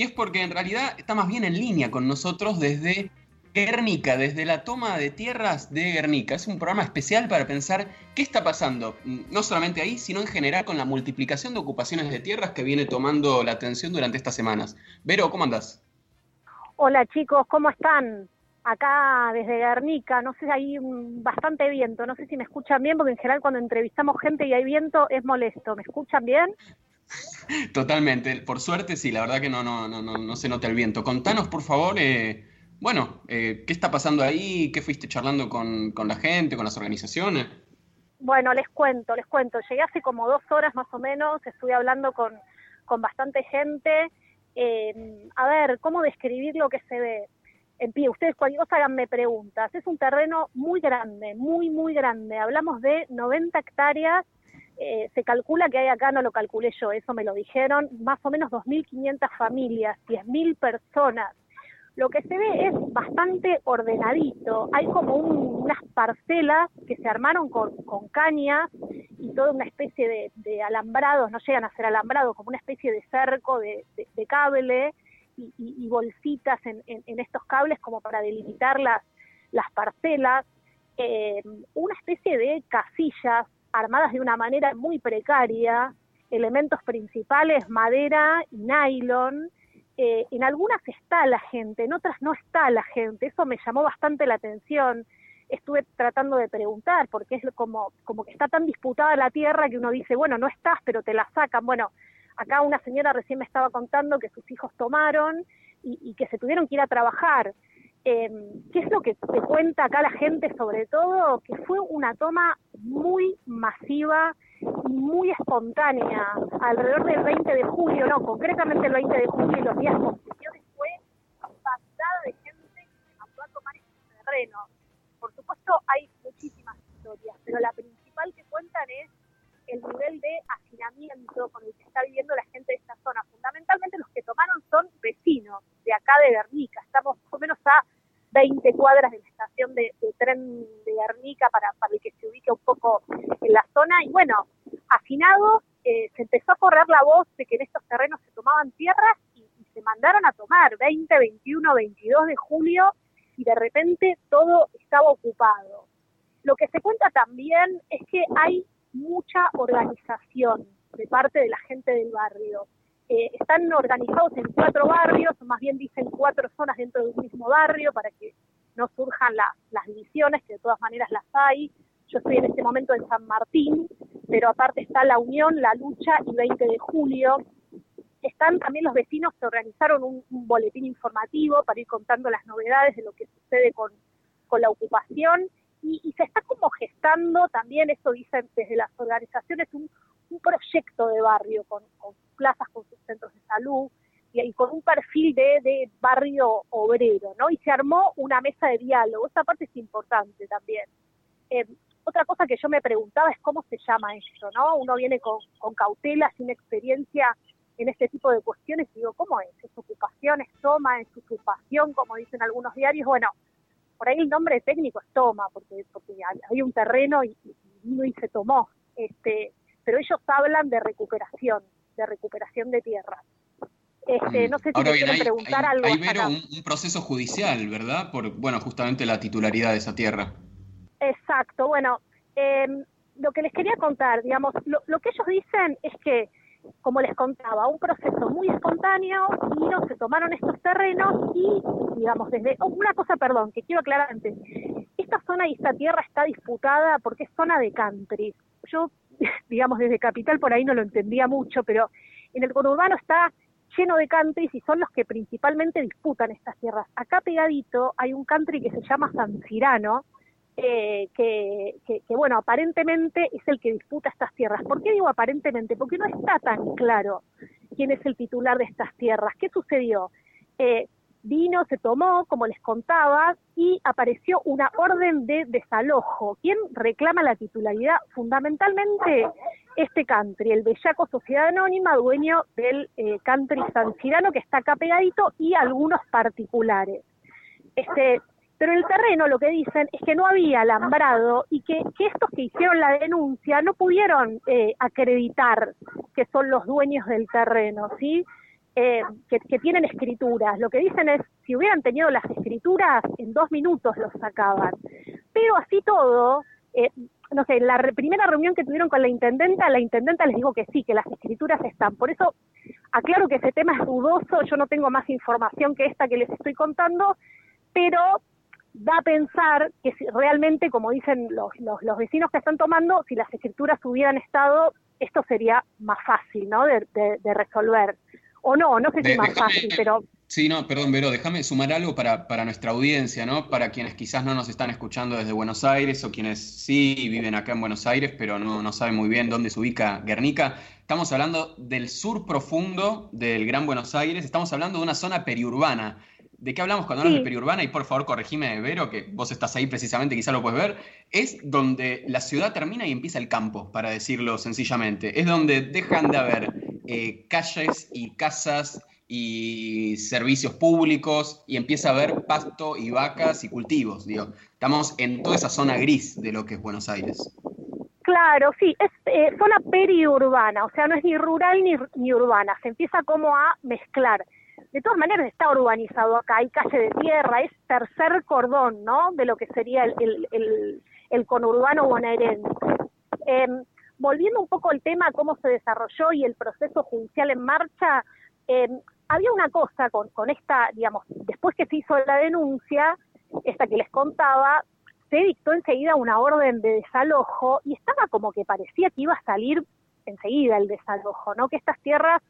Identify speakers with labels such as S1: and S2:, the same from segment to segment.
S1: y es porque en realidad está más bien en línea con nosotros desde Guernica, desde la toma de tierras de Guernica. Es un programa especial para pensar qué está pasando, mm, no solamente ahí, sino en general con la multiplicación de ocupaciones de tierras que viene tomando la atención durante estas semanas. Vero, ¿cómo andás?
S2: Hola chicos, ¿cómo están? Acá desde Guernica, no sé, hay bastante viento, no sé si me escuchan bien, porque en general cuando entrevistamos gente y hay viento es molesto. ¿Me escuchan bien?
S1: Totalmente, por suerte sí, la verdad que no, no, no, no, se nota el viento. Contanos, por favor, eh, bueno, eh, ¿qué está pasando ahí? ¿Qué fuiste charlando con, la gente, con las organizaciones?
S2: Bueno, les cuento, les cuento. Llegué hace como dos horas más o menos, estuve hablando con, bastante gente. Eh, a ver, ¿cómo describir lo que se ve? En pie, ustedes cualquier cosa háganme preguntas. Es un terreno muy grande, muy, muy grande. Hablamos de 90 hectáreas. Eh, se calcula que hay acá, no lo calculé yo, eso me lo dijeron, más o menos 2.500 familias, 10.000 personas lo que se ve es bastante ordenadito. Hay como unas parcelas que se armaron con, cañas y toda una especie de, alambrados, no llegan a ser alambrados, como una especie de cerco de, cable y, bolsitas en, estos cables como para delimitar las, las parcelas. Eh, una especie de casillas armadas de una manera muy precaria, elementos principales, madera y nylon, eh, en algunas está la gente, en otras no está la gente. Eso me llamó bastante la atención. Estuve tratando de preguntar, porque es como, como que está tan disputada la tierra que uno dice, bueno, no estás, pero te la sacan. Bueno, acá una señora recién me estaba contando que sus hijos tomaron y, que se tuvieron que ir a trabajar. Eh, ¿Qué es lo que te cuenta acá la gente sobre todo? Que fue una toma muy masiva muy espontánea, alrededor del 20 de julio, no, concretamente el 20 de julio y los días posteriores fue pasada de gente que mandó a tomar este terreno. Por supuesto hay muchísimas historias, pero la principal que cuentan es el nivel de hacinamiento con el que está viviendo la gente de esta zona. Fundamentalmente los que tomaron son vecinos de acá de Guernica, estamos más o menos a 20 cuadras de la estación de, tren de Guernica para, el que se ubique un poco en la zona. Y bueno, afinado, eh, se empezó a correr la voz de que en estos terrenos se tomaban tierras y, se mandaron a tomar 20, 21, 22 de julio y de repente todo estaba ocupado. Lo que se cuenta también es que hay mucha organización de parte de la gente del barrio. Eh, están organizados en cuatro barrios, o más bien dicen cuatro zonas dentro de un mismo barrio para que no surjan las divisiones, que de todas maneras las hay. Yo estoy en este momento en San Martín, pero aparte está la Unión, la Lucha y 20 de julio. Están también los vecinos que organizaron un, boletín informativo para ir contando las novedades de lo que sucede con, la ocupación y, se está como gestando también, eso dicen desde las organizaciones, un, proyecto de barrio con, con plazas, con sus centros de salud y, con un perfil de, barrio obrero, ¿no? Y se armó una mesa de diálogo, esa parte es importante también. Eh, otra cosa que yo me preguntaba es cómo se llama esto, ¿no? Uno viene con, cautela, sin experiencia en este tipo de cuestiones y digo, ¿cómo es? ¿Es ocupación, es toma, es usurpación, como dicen algunos diarios? Bueno, por ahí el nombre técnico es toma, porque, porque hay un terreno y, y se tomó. Este, pero ellos hablan de recuperación, de recuperación de tierras. Este, mm. no sé si
S1: Ahora quieren preguntar algo. Hay un, proceso judicial, ¿verdad? Por, bueno, justamente la titularidad de esa tierra.
S2: Exacto. Bueno, em, lo que les quería contar, digamos, lo, lo, que ellos dicen es que, como les contaba, un proceso muy espontáneo, y se tomaron estos terrenos y, digamos, desde... Oh, una cosa, perdón, que quiero aclarar antes. Esta zona y esta tierra está disputada porque es zona de country. Yo, digamos, desde Capital por ahí no lo entendía mucho, pero en el conurbano está lleno de countries y son los que principalmente disputan estas tierras. Acá pegadito hay un country que se llama San Cirano, eh, que, bueno, aparentemente es el que disputa estas tierras. ¿Por qué digo aparentemente? Porque no está tan claro quién es el titular de estas tierras. ¿Qué sucedió? Eh, vino, se tomó, como les contaba, y apareció una orden de desalojo. ¿Quién reclama la titularidad? Fundamentalmente este country, el Bellaco Sociedad Anónima, dueño del eh, country San Cirano, que está acá pegadito, y algunos particulares. Este, pero el terreno lo que dicen es que no había alambrado y que, estos que hicieron la denuncia no pudieron eh, acreditar que son los dueños del terreno, ¿sí? Eh, que, tienen escrituras. Lo que dicen es, si hubieran tenido las escrituras, en dos minutos los sacaban. Pero así todo, eh, no sé, en la primera reunión que tuvieron con la intendenta, la intendenta les dijo que sí, que las escrituras están. Por eso aclaro que ese tema es dudoso, yo no tengo más información que esta que les estoy contando, pero da a pensar que si realmente, como dicen los, los, vecinos que están tomando, si las escrituras hubieran estado, esto sería más fácil, ¿no? de resolver o no, no sé si es más fácil, pero...
S1: Sí, no, perdón, Vero, déjame sumar algo para, para, nuestra audiencia, ¿no? Para quienes quizás no nos están escuchando desde Buenos Aires o quienes sí viven acá en Buenos Aires, pero no, no saben muy bien dónde se ubica Guernica. Estamos hablando del sur profundo del Gran Buenos Aires, estamos hablando de una zona periurbana. ¿De qué hablamos cuando hablamos de periurbana? Y por favor, corregime, Vero, que vos estás ahí precisamente, quizás lo puedes ver. Es donde la ciudad termina y empieza el campo, para decirlo sencillamente. Es donde dejan de haber eh, calles y casas y servicios públicos y empieza a haber pasto y vacas y cultivos. Digo. Estamos en toda esa zona gris de lo que es Buenos Aires.
S2: Claro, sí, es eh, zona periurbana, o sea, no es ni rural ni, ni urbana, se empieza como a mezclar. De todas maneras está urbanizado acá, hay calle de tierra, es tercer cordón, ¿no? De lo que sería el, el, el, conurbano bonaerense. Eh, volviendo un poco al tema, cómo se desarrolló y el proceso judicial en marcha, eh, había una cosa con, con esta, digamos, después que se hizo la denuncia, esta que les contaba, se dictó enseguida una orden de desalojo y estaba como que parecía que iba a salir enseguida el desalojo, ¿no? Que estas tierras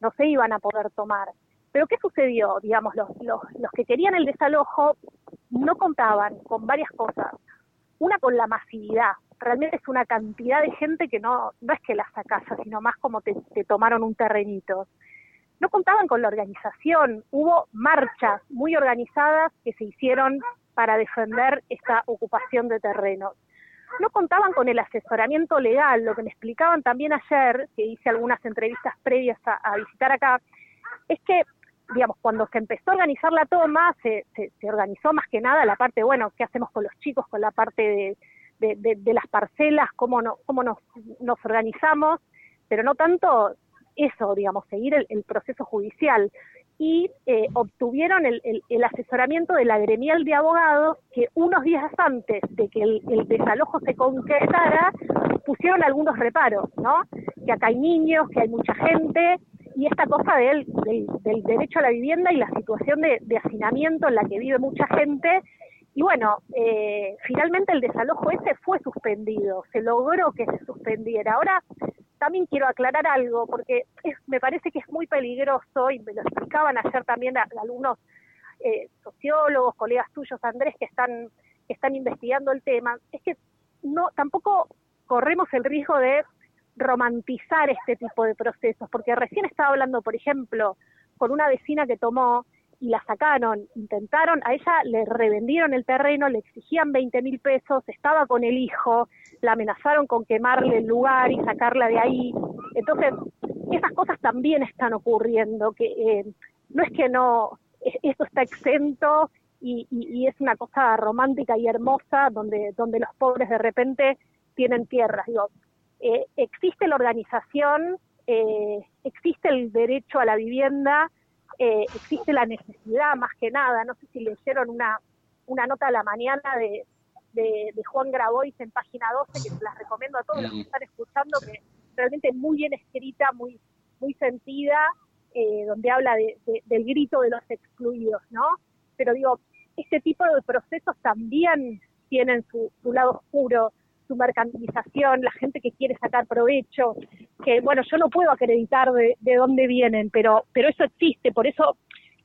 S2: no se iban a poder tomar. Pero ¿qué sucedió? Digamos, los, los, los que querían el desalojo no contaban con varias cosas. Una con la masividad, realmente es una cantidad de gente que no, no es que las sacasa, sino más como te, tomaron un terrenito. No contaban con la organización, hubo marchas muy organizadas que se hicieron para defender esta ocupación de terrenos. No contaban con el asesoramiento legal, lo que me explicaban también ayer, que hice algunas entrevistas previas a, visitar acá, es que digamos, cuando se empezó a organizar la toma, se, se, se, organizó más que nada la parte, bueno, ¿qué hacemos con los chicos, con la parte de, de, las parcelas, cómo, no, cómo nos, nos organizamos, pero no tanto eso, digamos, seguir el, proceso judicial. Y eh, obtuvieron el, el, asesoramiento de la gremial de abogados que unos días antes de que el, desalojo se concretara, pusieron algunos reparos, ¿no? Que acá hay niños, que hay mucha gente, y esta cosa del, del, derecho a la vivienda y la situación de, de, hacinamiento en la que vive mucha gente y bueno, eh, finalmente el desalojo ese fue suspendido, se logró que se suspendiera. Ahora también quiero aclarar algo, porque me parece que es muy peligroso, y me lo explicaban ayer también algunos eh, sociólogos, colegas tuyos, Andrés, que están, que están investigando el tema, es que no tampoco corremos el riesgo de romantizar este tipo de procesos, porque recién estaba hablando, por ejemplo, con una vecina que tomó y la sacaron, intentaron, a ella le revendieron el terreno, le exigían 20 mil pesos, estaba con el hijo, la amenazaron con quemarle el lugar y sacarla de ahí. Entonces, esas cosas también están ocurriendo, que eh, no es que no, esto está exento y, y, es una cosa romántica y hermosa donde, donde los pobres de repente tienen tierras. Digo, eh, existe la organización, eh, existe el derecho a la vivienda, eh, existe la necesidad más que nada, no sé si leyeron una, una nota a la mañana de, de, Juan Grabois en página 12, que se las recomiendo a todos los que están escuchando, que realmente muy bien escrita, muy, muy sentida, eh, donde habla de, del grito de los excluidos, ¿no? Pero digo, este tipo de procesos también tienen su, su lado oscuro, su mercantilización, la gente que quiere sacar provecho, que bueno, yo no puedo acreditar de, de dónde vienen, pero, pero eso existe, por eso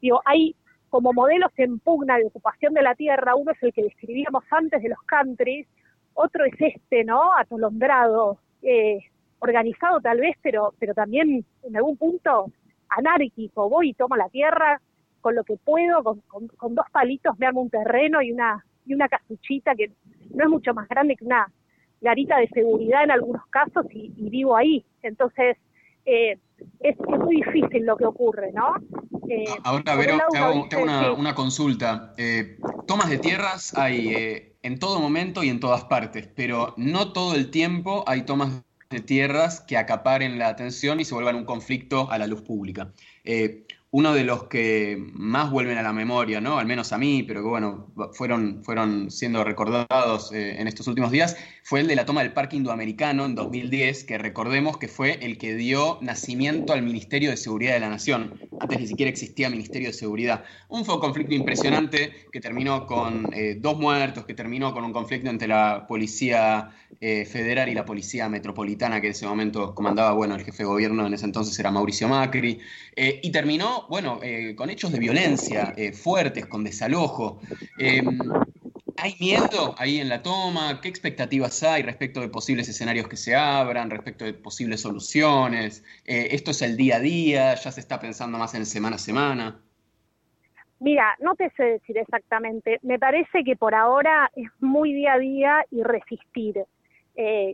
S2: digo, hay como modelos en pugna de ocupación de la tierra, uno es el que describíamos antes de los countries, otro es este, ¿no? Atolondrado, eh, organizado tal vez, pero, pero también en algún punto anárquico, voy y tomo la tierra con lo que puedo, con, con, dos palitos me armo un terreno y una, y una casuchita que no es mucho más grande que una, garita de seguridad en algunos casos y, vivo ahí. Entonces, eh, es, muy difícil lo que ocurre, ¿no?
S1: Eh, Ahora, Vero, te hago, una, consulta. Eh, tomas de tierras hay en todo momento y en todas partes, pero no todo el tiempo hay tomas de tierras que acaparen la atención y se vuelvan un conflicto a la luz pública. Eh, uno de los que más vuelven a la memoria, ¿no? Al menos a mí, pero que bueno, fueron, fueron siendo recordados eh, en estos últimos días, fue el de la toma del Parque Indoamericano en 2010, que recordemos que fue el que dio nacimiento al Ministerio de Seguridad de la Nación. Antes ni siquiera existía Ministerio de Seguridad. Un fue un conflicto impresionante que terminó con eh, dos muertos, que terminó con un conflicto entre la Policía eh, Federal y la Policía Metropolitana, que en ese momento comandaba, bueno, el jefe de gobierno en ese entonces era Mauricio Macri, y terminó bueno, eh, con hechos de violencia eh, fuertes, con desalojo. ¿Hay miedo ahí en la toma? ¿Qué expectativas hay respecto de posibles escenarios que se abran, respecto de posibles soluciones? Eh, ¿Esto es el día a día? ¿Ya se está pensando más en semana a semana?
S2: Mira, no te sé decir exactamente. Me parece que por ahora es muy día a día y resistir.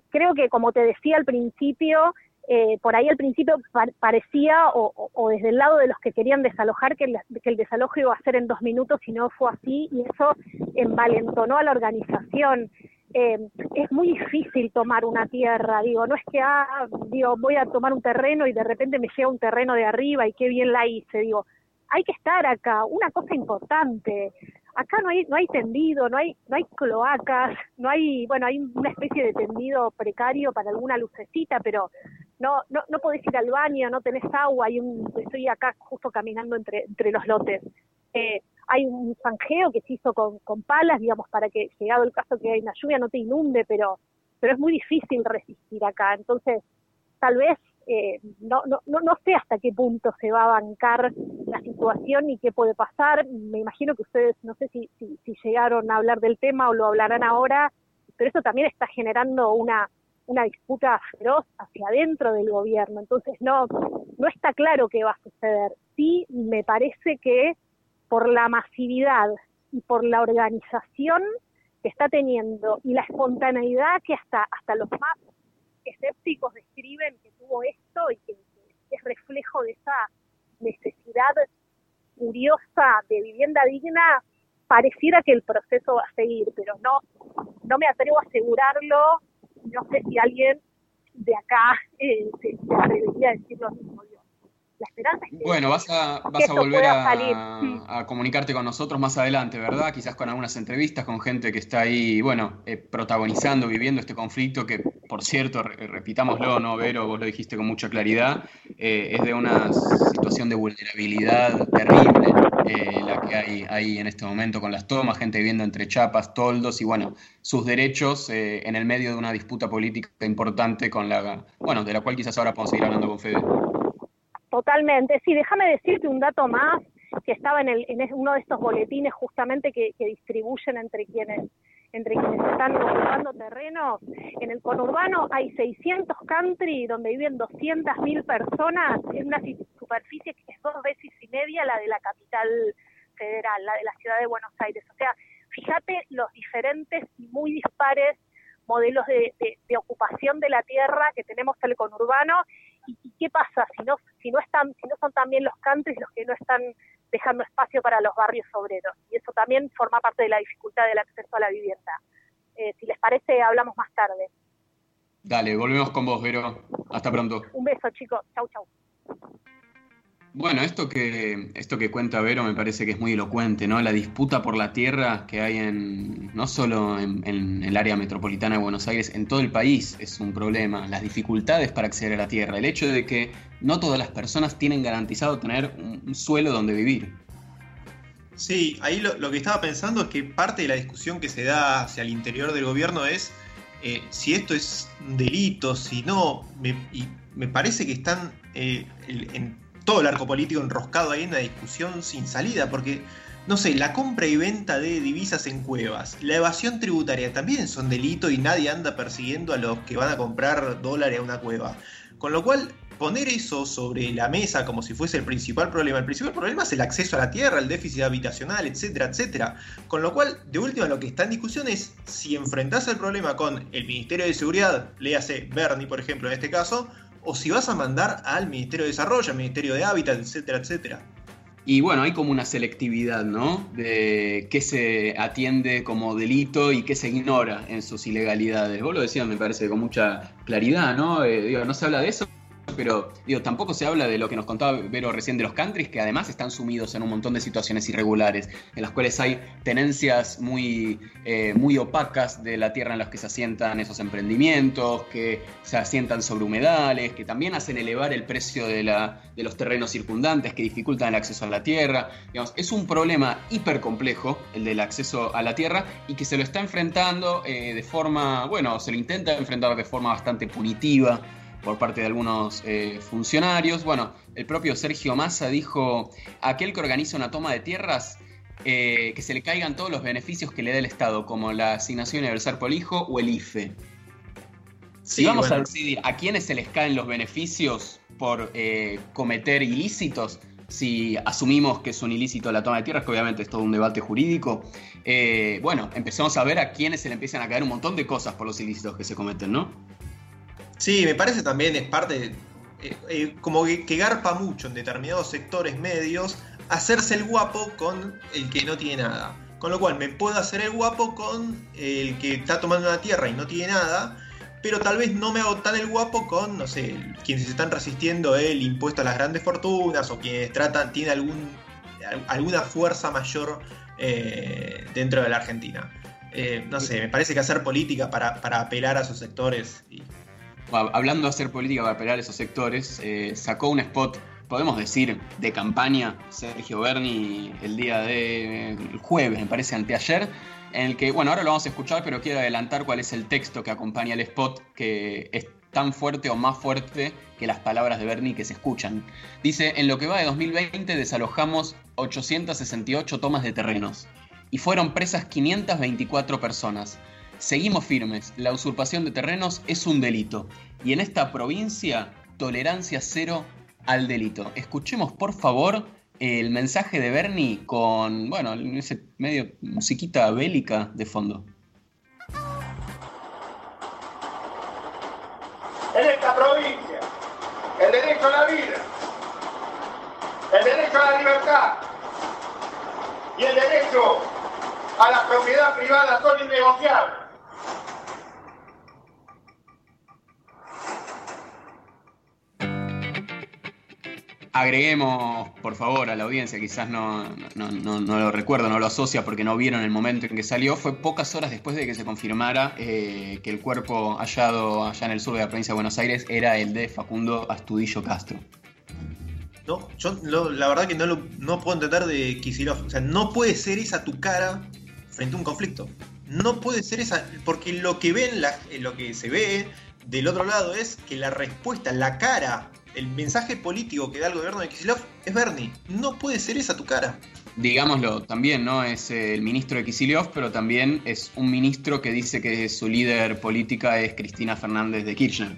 S2: creo que, como te decía al principio, eh, por ahí al principio parecía, o, desde el lado de los que querían desalojar, que el, desalojo iba a ser en dos minutos y no fue así, y eso envalentonó a la organización. Eh, es muy difícil tomar una tierra, digo, no es que, ah, digo, voy a tomar un terreno y de repente me llega un terreno de arriba y qué bien la hice, digo, hay que estar acá, una cosa importante, acá no hay, no hay tendido, no hay, no hay cloacas, no hay, bueno, hay una especie de tendido precario para alguna lucecita, pero no, no, no podés ir al baño, no tenés agua, hay un, estoy acá justo caminando entre, entre los lotes. Eh, hay un zanjeo que se hizo con, con palas, digamos, para que, llegado el caso que hay una lluvia, no te inunde, pero, pero es muy difícil resistir acá. Entonces, tal vez eh, no, no, no, sé hasta qué punto se va a bancar la situación y qué puede pasar. Me imagino que ustedes, no sé si, si, si llegaron a hablar del tema o lo hablarán ahora, pero eso también está generando una, una disputa feroz hacia adentro del gobierno. Entonces no, no está claro qué va a suceder. Sí me parece que por la masividad y por la organización que está teniendo y la espontaneidad que hasta, hasta los más escépticos describen que tuvo esto y que, es reflejo de esa necesidad curiosa de vivienda digna, pareciera que el proceso va a seguir, pero no, no me atrevo a asegurarlo no sé si alguien de acá eh, se, atrevería a decir lo mismo. La esperanza es que,
S1: bueno, vas a, vas a volver a, comunicarte con nosotros más adelante, ¿verdad? Quizás con algunas entrevistas con gente que está ahí, bueno, eh, protagonizando, viviendo este conflicto que, por cierto, repitámoslo, ¿no, Vero? Vos lo dijiste con mucha claridad, eh, es de una situación de vulnerabilidad terrible eh, la que hay ahí en este momento con las tomas, gente viviendo entre chapas, toldos y bueno, sus derechos eh, en el medio de una disputa política importante con la, bueno, de la cual quizás ahora podemos seguir hablando con Fede.
S2: Totalmente, sí, déjame decirte un dato más que estaba en, el, en uno de estos boletines justamente que, que distribuyen entre quienes entre quienes están ocupando terrenos. En el conurbano hay 600 country donde viven 200.000 personas en una superficie que es dos veces y media la de la capital federal, la de la ciudad de Buenos Aires. O sea, fíjate los diferentes y muy dispares modelos de, ocupación de la tierra que tenemos en el conurbano y, y, qué pasa si no si no están si no son también los countries los que no están dejando espacio para los barrios obreros. Y eso también forma parte de la dificultad del acceso a la vivienda. Eh, si les parece, hablamos más tarde.
S1: Dale, volvemos con vos, Vero. Hasta pronto.
S2: Un beso, chicos. Chau, chau.
S1: Bueno, esto que, esto que cuenta Vero me parece que es muy elocuente, ¿no? La disputa por la tierra que hay en, no solo en, el área metropolitana de Buenos Aires, en todo el país es un problema. Las dificultades para acceder a la tierra, el hecho de que no todas las personas tienen garantizado tener un, suelo donde vivir.
S3: Sí, ahí lo, que estaba pensando es que parte de la discusión que se da hacia el interior del gobierno es eh, si esto es un delito, si no, y me parece que están eh, en todo el arco político enroscado ahí en una discusión sin salida, porque, no sé, la compra y venta de divisas en cuevas, la evasión tributaria también son delito y nadie anda persiguiendo a los que van a comprar dólares a una cueva. Con lo cual, poner eso sobre la mesa como si fuese el principal problema. El principal problema es el acceso a la tierra, el déficit habitacional, etcétera, etcétera. Con lo cual, de última, lo que está en discusión es si enfrentás el problema con el Ministerio de Seguridad, léase Bernie, por ejemplo, en este caso, o si vas a mandar al Ministerio de Desarrollo, al Ministerio de Hábitat, etcétera, etcétera.
S1: Y bueno, hay como una selectividad, ¿no? De qué se atiende como delito y qué se ignora en sus ilegalidades. Vos lo decías, me parece, con mucha claridad, ¿no? Eh, digo, no se habla de eso, pero digo, tampoco se habla de lo que nos contaba Vero recién de los countries, que además están sumidos en un montón de situaciones irregulares, en las cuales hay tenencias muy, eh, muy opacas de la tierra en las que se asientan esos emprendimientos, que se asientan sobre humedales, que también hacen elevar el precio de, la, de los terrenos circundantes, que dificultan el acceso a la tierra. Digamos, es un problema hiper complejo el del acceso a la tierra y que se lo está enfrentando eh, de forma, bueno, se lo intenta enfrentar de forma bastante punitiva por parte de algunos eh, funcionarios. Bueno, el propio Sergio Massa dijo, aquel que organiza una toma de tierras, eh, que se le caigan todos los beneficios que le da el Estado, como la asignación universal por hijo o el IFE. si vamos a decidir a quiénes se les caen los beneficios por eh, cometer ilícitos, si asumimos que es un ilícito la toma de tierras, que obviamente es todo un debate jurídico, bueno, empezamos a ver a quiénes se le empiezan a caer un montón de cosas por los ilícitos que se cometen, ¿no?
S3: Sí, me parece también es parte, eh, eh, como que, garpa mucho en determinados sectores medios hacerse el guapo con el que no tiene nada. Con lo cual me puedo hacer el guapo con el que está tomando una tierra y no tiene nada, pero tal vez no me hago tan el guapo con, no sé, quienes están resistiendo el impuesto a las grandes fortunas o quienes tratan, tienen algún, alguna fuerza mayor eh, dentro de la Argentina. no sé, me parece que hacer política para, para apelar a sus sectores
S1: hablando de hacer política para pelear esos sectores, eh, sacó un spot, podemos decir, de campaña, Sergio Berni, el día de jueves, me parece, anteayer, en el que, bueno, ahora lo vamos a escuchar, pero quiero adelantar cuál es el texto que acompaña el spot, que es tan fuerte o más fuerte que las palabras de Bernie que se escuchan. Dice, en lo que va de 2020 desalojamos 868 tomas de terrenos y fueron presas 524 personas. Seguimos firmes, la usurpación de terrenos es un delito y en esta provincia tolerancia cero al delito. Escuchemos por favor el mensaje de Bernie con, bueno, ese medio musiquita bélica de fondo.
S4: En esta provincia, el derecho a la vida, el derecho a la libertad y el derecho a la propiedad privada son innegociables.
S1: Agreguemos, por favor, a la audiencia, quizás no, no, lo recuerdo, no lo asocia porque no vieron el momento en que salió, fue pocas horas después de que se confirmara eh, que el cuerpo hallado allá en el sur de la provincia de Buenos Aires era el de Facundo Astudillo Castro.
S3: No, yo la verdad que no, lo, no puedo entender de Kisilov. O sea, no puede ser esa tu cara frente a un conflicto. No puede ser esa, porque lo que ven, lo que se ve del otro lado es que la respuesta, la cara el mensaje político que da el gobierno de Kisilov es Bernie. No puede ser esa tu cara.
S1: Digámoslo, también, ¿no? Es el ministro de Kisilov, pero también es un ministro que dice que su líder política es Cristina Fernández de Kirchner.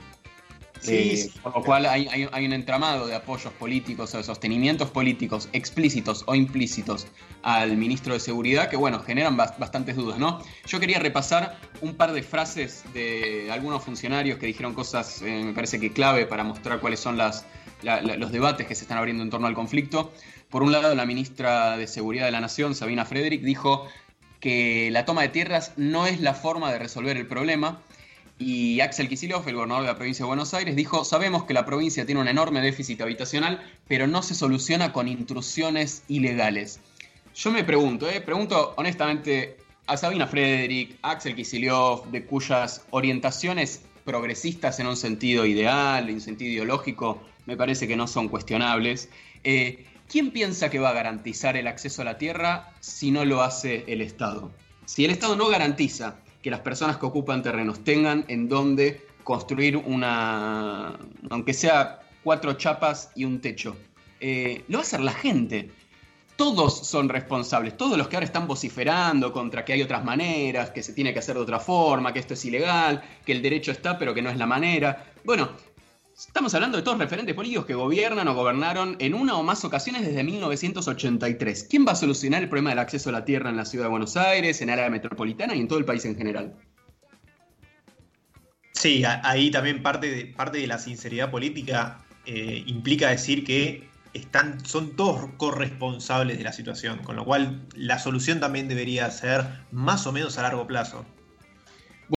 S1: Eh, por lo cual hay, un entramado de apoyos políticos o de sostenimientos políticos explícitos o implícitos al ministro de Seguridad que, bueno, generan bastantes dudas, ¿no? Yo quería repasar un par de frases de algunos funcionarios que dijeron cosas, eh, me parece que clave para mostrar cuáles son las, los debates que se están abriendo en torno al conflicto. Por un lado, la ministra de Seguridad de la Nación, Sabina Frederick, dijo que la toma de tierras no es la forma de resolver el problema, y Axel Kicillof, el gobernador de la provincia de Buenos Aires, dijo, sabemos que la provincia tiene un enorme déficit habitacional, pero no se soluciona con intrusiones ilegales. Yo me pregunto, eh, pregunto honestamente a Sabina Frederick, a Axel Kicillof, de cuyas orientaciones progresistas en un sentido ideal, en un sentido ideológico, me parece que no son cuestionables. Eh, ¿Quién piensa que va a garantizar el acceso a la tierra si no lo hace el Estado? Si el Estado no garantiza que las personas que ocupan terrenos tengan en donde construir una, aunque sea cuatro chapas y un techo. Eh, lo va a hacer la gente. Todos son responsables, todos los que ahora están vociferando contra que hay otras maneras, que se tiene que hacer de otra forma, que esto es ilegal, que el derecho está pero que no es la manera. Bueno, Estamos hablando de todos referentes políticos que gobiernan o gobernaron en una o más ocasiones desde 1983. ¿Quién va a solucionar el problema del acceso a la tierra en la ciudad de Buenos Aires, en área metropolitana y en todo el país en general?
S3: Sí, ahí también parte de, parte de la sinceridad política eh, implica decir que están, son todos corresponsables de la situación, con lo cual la solución también debería ser más o menos a largo plazo.